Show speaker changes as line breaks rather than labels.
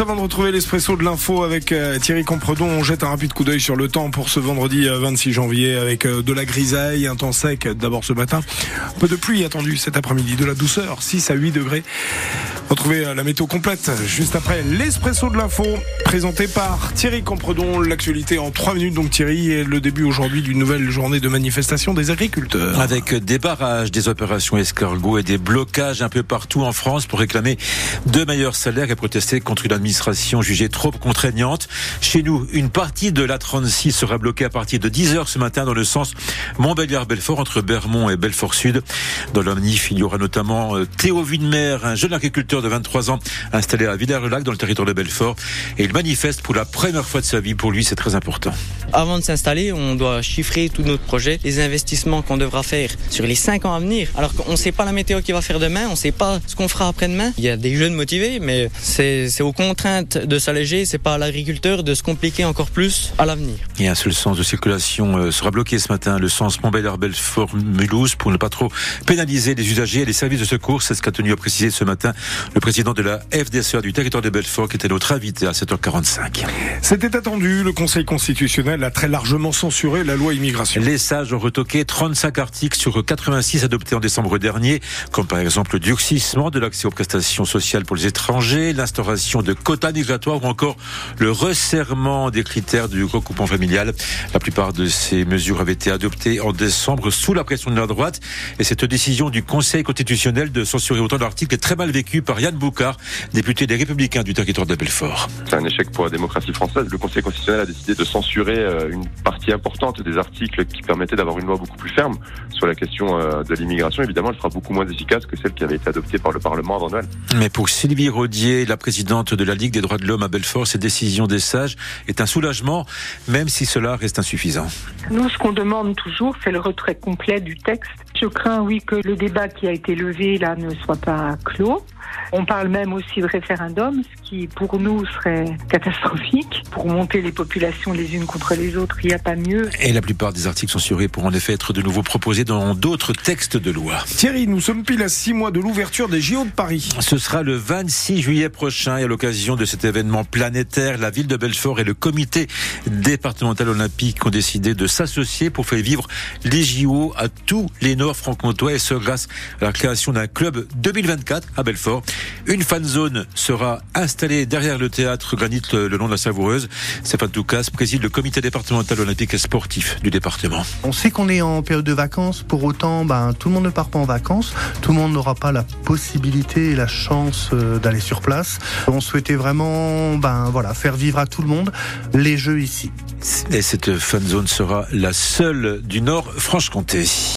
Avant de retrouver l'espresso de l'info avec euh, Thierry Compredon, on jette un rapide coup d'œil sur le temps pour ce vendredi 26 euh, janvier avec euh, de la grisaille, un temps sec d'abord ce matin. Un peu de pluie attendu cet après-midi, de la douceur, 6 à 8 degrés. Retrouvez la météo complète juste après l'espresso de l'info présenté par Thierry Compredon. L'actualité en 3 minutes donc Thierry et le début aujourd'hui d'une nouvelle journée de manifestation des agriculteurs.
Avec des barrages, des opérations escargots et des blocages un peu partout en France pour réclamer de meilleurs salaires et protester contre une administration jugée trop contraignante. Chez nous, une partie de la 36 sera bloquée à partir de 10h ce matin dans le sens Montbéliard-Belfort entre Bermont et Belfort-Sud. Dans le il y aura notamment euh, Théo Winmer, un jeune agriculteur de 23 ans installé à Villers-le-Lac dans le territoire de Belfort et il manifeste pour la première fois de sa vie. Pour lui, c'est très important.
Avant de s'installer, on doit chiffrer tout notre projet, les investissements qu'on devra faire sur les 5 ans à venir. Alors qu'on ne sait pas la météo qui va faire demain, on ne sait pas ce qu'on fera après-demain. Il y a des jeunes motivés, mais c'est aux contraintes de s'alléger, c'est pas à l'agriculteur de se compliquer encore plus à l'avenir.
Et un seul sens de circulation euh, sera bloqué ce matin, le sens Montbéliard-Belfort-Mulhouse, pour ne pas trop pénaliser les usagers et les services de secours. C'est ce qu'a tenu à préciser ce matin le président de la FDSE du territoire de Belfort, qui était notre invité à 7h45.
C'était attendu. Le Conseil constitutionnel a très largement censuré la loi immigration.
Les sages ont retoqué 35 articles sur 86 adoptés en décembre dernier, comme par exemple le durcissement de l'accès aux prestations sociales pour les étrangers, l'instauration de quotas migratoires ou encore le resserrement des critères du recoupement familial. La plupart de ces mesures avaient été adoptées en décembre sous la pression de la droite et cette décision du Conseil constitutionnel de censurer autant d'articles est très mal vécue par Yann Boucard, député des Républicains du territoire de Belfort.
C'est un échec pour la démocratie française. Le Conseil constitutionnel a décidé de censurer euh, une partie importante des articles qui permettaient d'avoir une loi beaucoup plus ferme sur la question euh, de l'immigration. Évidemment, elle sera beaucoup moins efficace que celle qui avait été adoptée par le Parlement avant Noël.
Mais pour Sylvie Rodier, la présidente de la Ligue des droits de l'homme à Belfort, cette décision des sages est un soulagement, même si cela reste insuffisant.
Nous, ce qu'on demande toujours, c'est le retrait complet du texte. Je crains, oui, que le débat qui a été levé là ne soit pas clos. On parle même aussi de référendum, ce qui pour nous serait catastrophique. Pour monter les populations les unes contre les autres, il n'y a pas mieux.
Et la plupart des articles censurés pourront en effet être de nouveau proposés dans d'autres textes de loi.
Thierry, nous sommes pile à six mois de l'ouverture des JO de Paris.
Ce sera le 26 juillet prochain et à l'occasion de cet événement planétaire, la ville de Belfort et le comité départemental olympique ont décidé de s'associer pour faire vivre les JO à tous les Nord franc-comtois et ce grâce à la création d'un club 2024 à Belfort. Une fan zone sera installée derrière le théâtre Granit le, long de la Savoureuse. Stéphane Toucas préside le comité départemental olympique et sportif du département.
On sait qu'on est en période de vacances, pour autant, ben, tout le monde ne part pas en vacances, tout le monde n'aura pas la possibilité et la chance euh, d'aller sur place. On souhaitait vraiment ben, voilà, faire vivre à tout le monde les jeux ici.
Et cette fan zone sera la seule du Nord Franche-Comté.